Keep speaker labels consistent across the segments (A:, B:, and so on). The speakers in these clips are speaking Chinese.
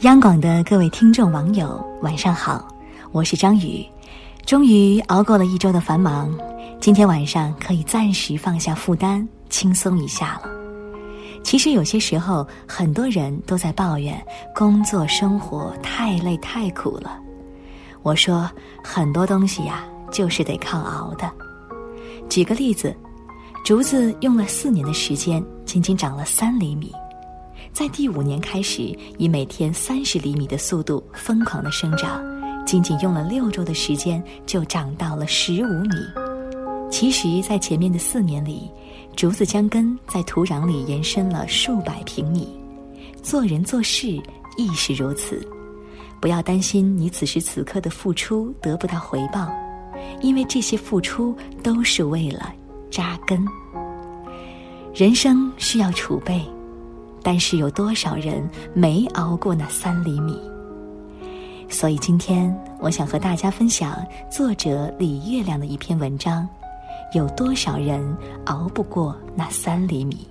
A: 央广的各位听众网友，晚上好，我是张宇。终于熬过了一周的繁忙，今天晚上可以暂时放下负担，轻松一下了。其实有些时候，很多人都在抱怨工作生活太累太苦了。我说，很多东西呀，就是得靠熬的。举个例子，竹子用了四年的时间，仅仅长了三厘米。在第五年开始，以每天三十厘米的速度疯狂的生长，仅仅用了六周的时间就长到了十五米。其实，在前面的四年里，竹子将根在土壤里延伸了数百平米。做人做事亦是如此，不要担心你此时此刻的付出得不到回报，因为这些付出都是为了扎根。人生需要储备。但是有多少人没熬过那三厘米？所以今天我想和大家分享作者李月亮的一篇文章：有多少人熬不过那三厘米？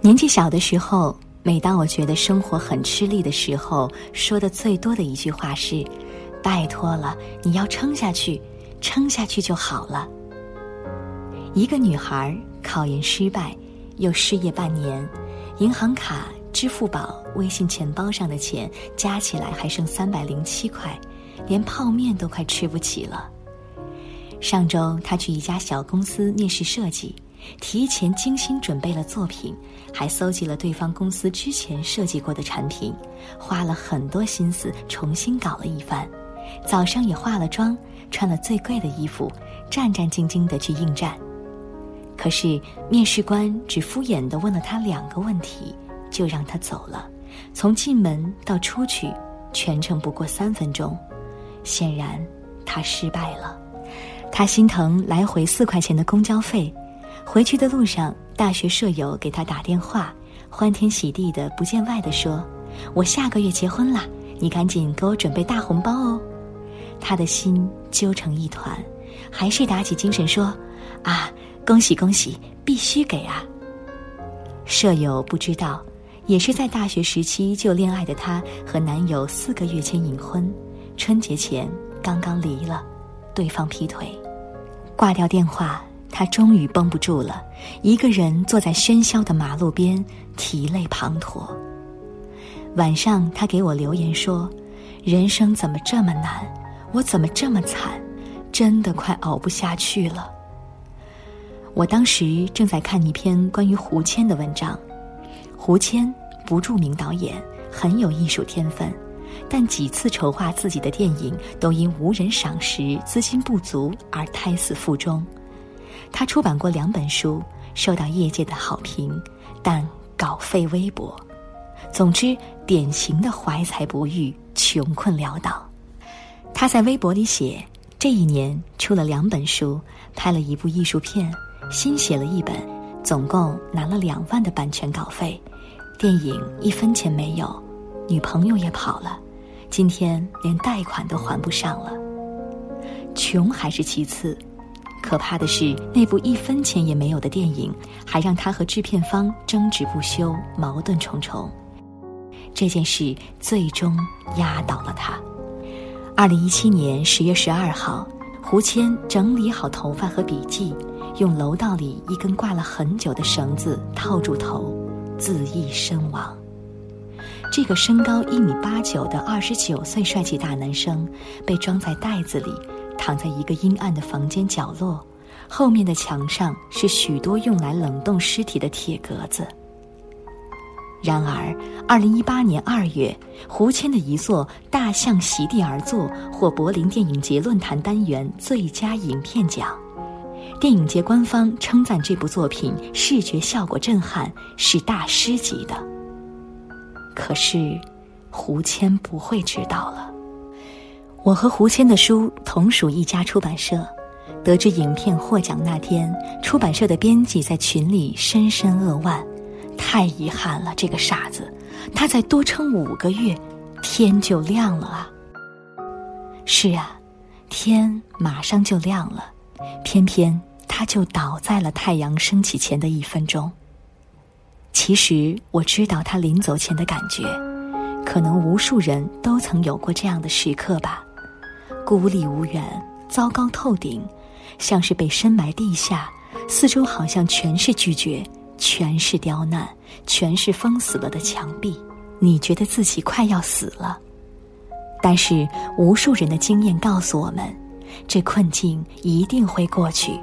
A: 年纪小的时候，每当我觉得生活很吃力的时候，说的最多的一句话是：“拜托了，你要撑下去，撑下去就好了。”一个女孩考研失败。又失业半年，银行卡、支付宝、微信钱包上的钱加起来还剩三百零七块，连泡面都快吃不起了。上周她去一家小公司面试设计，提前精心准备了作品，还搜集了对方公司之前设计过的产品，花了很多心思重新搞了一番。早上也化了妆，穿了最贵的衣服，战战兢兢地去应战。可是面试官只敷衍地问了他两个问题，就让他走了。从进门到出去，全程不过三分钟。显然，他失败了。他心疼来回四块钱的公交费。回去的路上，大学舍友给他打电话，欢天喜地的不见外的说：“我下个月结婚啦，你赶紧给我准备大红包哦。”他的心揪成一团，还是打起精神说：“啊。”恭喜恭喜，必须给啊！舍友不知道，也是在大学时期就恋爱的她，和男友四个月前隐婚，春节前刚刚离了，对方劈腿。挂掉电话，她终于绷不住了，一个人坐在喧嚣的马路边，涕泪滂沱。晚上，她给我留言说：“人生怎么这么难？我怎么这么惨？真的快熬不下去了。”我当时正在看一篇关于胡谦的文章，胡谦不著名导演，很有艺术天分，但几次筹划自己的电影都因无人赏识、资金不足而胎死腹中。他出版过两本书，受到业界的好评，但稿费微薄。总之，典型的怀才不遇、穷困潦倒。他在微博里写：这一年出了两本书，拍了一部艺术片。新写了一本，总共拿了两万的版权稿费，电影一分钱没有，女朋友也跑了，今天连贷款都还不上了。穷还是其次，可怕的是那部一分钱也没有的电影，还让他和制片方争执不休，矛盾重重。这件事最终压倒了他。二零一七年十月十二号，胡谦整理好头发和笔记。用楼道里一根挂了很久的绳子套住头，自缢身亡。这个身高一米八九的二十九岁帅气大男生，被装在袋子里，躺在一个阴暗的房间角落，后面的墙上是许多用来冷冻尸体的铁格子。然而，二零一八年二月，胡谦的一作《大象席地而坐》获柏林电影节论坛单元最佳影片奖。电影节官方称赞这部作品视觉效果震撼，是大师级的。可是，胡谦不会知道了。我和胡谦的书同属一家出版社，得知影片获奖那天，出版社的编辑在群里深深扼腕：“太遗憾了，这个傻子，他再多撑五个月，天就亮了啊！”是啊，天马上就亮了。偏偏他就倒在了太阳升起前的一分钟。其实我知道他临走前的感觉，可能无数人都曾有过这样的时刻吧，孤立无援，糟糕透顶，像是被深埋地下，四周好像全是拒绝，全是刁难，全是封死了的墙壁。你觉得自己快要死了，但是无数人的经验告诉我们，这困境一定会过去。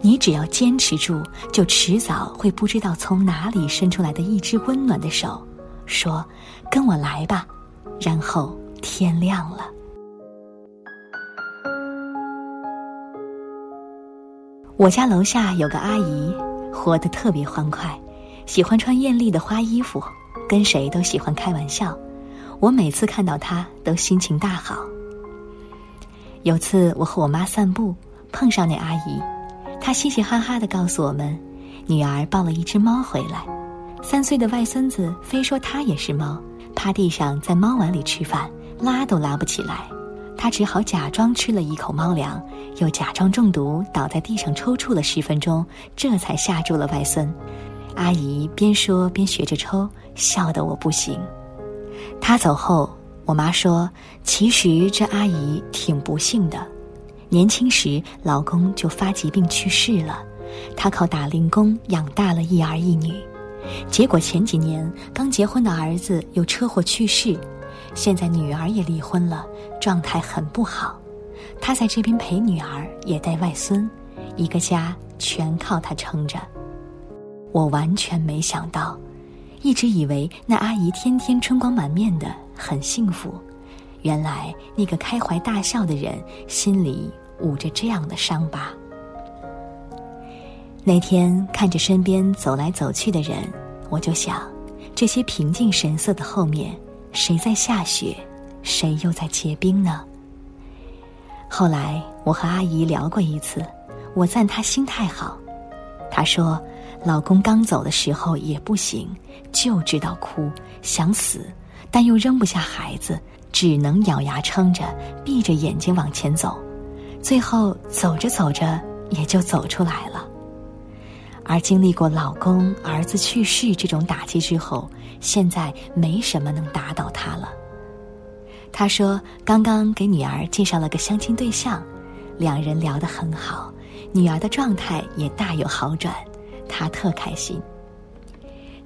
A: 你只要坚持住，就迟早会不知道从哪里伸出来的一只温暖的手，说：“跟我来吧。”然后天亮了。我家楼下有个阿姨，活得特别欢快，喜欢穿艳丽的花衣服。跟谁都喜欢开玩笑，我每次看到他都心情大好。有次我和我妈散步，碰上那阿姨，她嘻嘻哈哈的告诉我们，女儿抱了一只猫回来，三岁的外孙子非说他也是猫，趴地上在猫碗里吃饭，拉都拉不起来，他只好假装吃了一口猫粮，又假装中毒倒在地上抽搐了十分钟，这才吓住了外孙。阿姨边说边学着抽，笑得我不行。她走后，我妈说：“其实这阿姨挺不幸的，年轻时老公就发疾病去世了，她靠打零工养大了一儿一女。结果前几年刚结婚的儿子又车祸去世，现在女儿也离婚了，状态很不好。她在这边陪女儿，也带外孙，一个家全靠她撑着。”我完全没想到，一直以为那阿姨天天春光满面的很幸福，原来那个开怀大笑的人心里捂着这样的伤疤。那天看着身边走来走去的人，我就想，这些平静神色的后面，谁在下雪，谁又在结冰呢？后来我和阿姨聊过一次，我赞她心态好，她说。老公刚走的时候也不行，就知道哭，想死，但又扔不下孩子，只能咬牙撑着，闭着眼睛往前走，最后走着走着也就走出来了。而经历过老公、儿子去世这种打击之后，现在没什么能打倒他了。他说：“刚刚给女儿介绍了个相亲对象，两人聊得很好，女儿的状态也大有好转。”他特开心，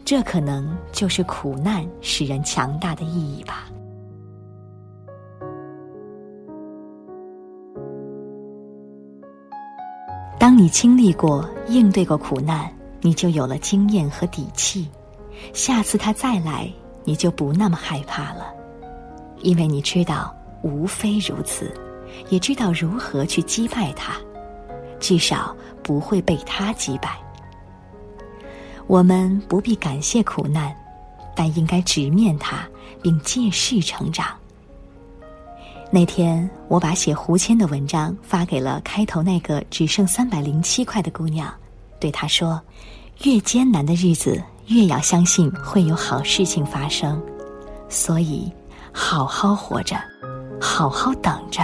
A: 这可能就是苦难使人强大的意义吧。当你经历过、应对过苦难，你就有了经验和底气，下次他再来，你就不那么害怕了，因为你知道无非如此，也知道如何去击败他，至少不会被他击败。我们不必感谢苦难，但应该直面它，并借势成长。那天，我把写胡谦的文章发给了开头那个只剩三百零七块的姑娘，对她说：“越艰难的日子，越要相信会有好事情发生，所以好好活着，好好等着。”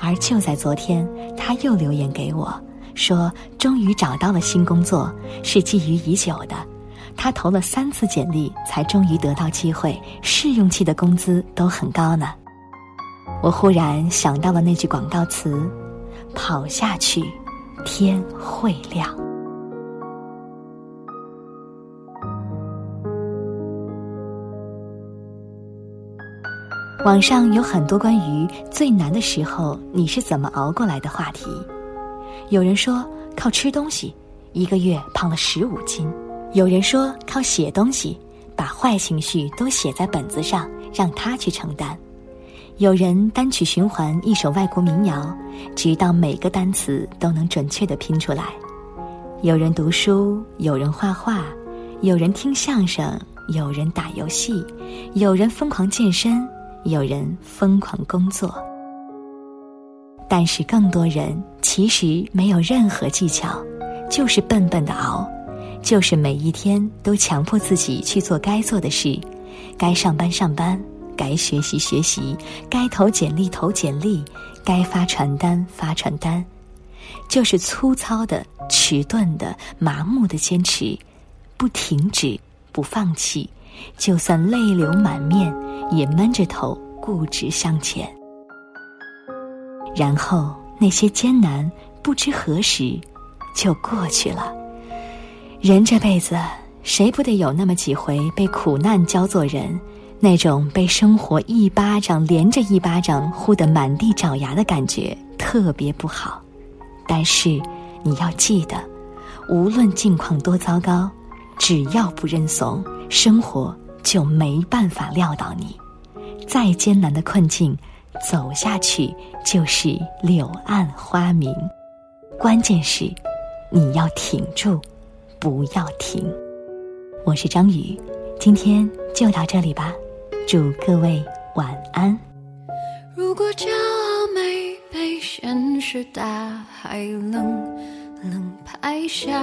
A: 而就在昨天，他又留言给我。说终于找到了新工作，是觊觎已久的。他投了三次简历，才终于得到机会。试用期的工资都很高呢。我忽然想到了那句广告词：“跑下去，天会亮。”网上有很多关于最难的时候你是怎么熬过来的话题。有人说靠吃东西，一个月胖了十五斤；有人说靠写东西，把坏情绪都写在本子上，让他去承担；有人单曲循环一首外国民谣，直到每个单词都能准确的拼出来；有人读书，有人画画，有人听相声，有人打游戏，有人疯狂健身，有人疯狂工作。但是更多人其实没有任何技巧，就是笨笨的熬，就是每一天都强迫自己去做该做的事，该上班上班，该学习学习，该投简历投简历，该发传单发传单，就是粗糙的。迟钝的、麻木的坚持，不停止，不放弃，就算泪流满面，也闷着头固执向前。然后那些艰难，不知何时就过去了。人这辈子，谁不得有那么几回被苦难教做人？那种被生活一巴掌连着一巴掌呼得满地找牙的感觉特别不好，但是你要记得，无论境况多糟糕，只要不认怂，生活就没办法撂倒你。再艰难的困境，走下去就是柳暗花明。关键是你要挺住，不要停。我是张宇，今天就到这里吧。祝各位晚安。
B: 如果骄傲没被现实大海冷冷拍下，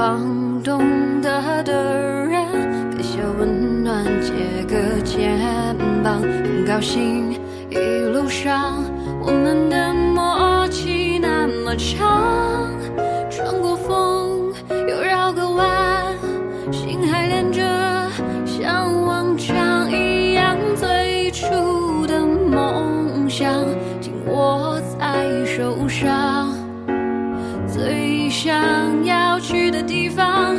B: 多渴望。懂得的人，给些温暖，借个肩膀，很高兴一路上我们的默契那么长，穿过风又绕个弯，心还连着，像往常一样，最初的梦想紧握在手上，最想要去的地方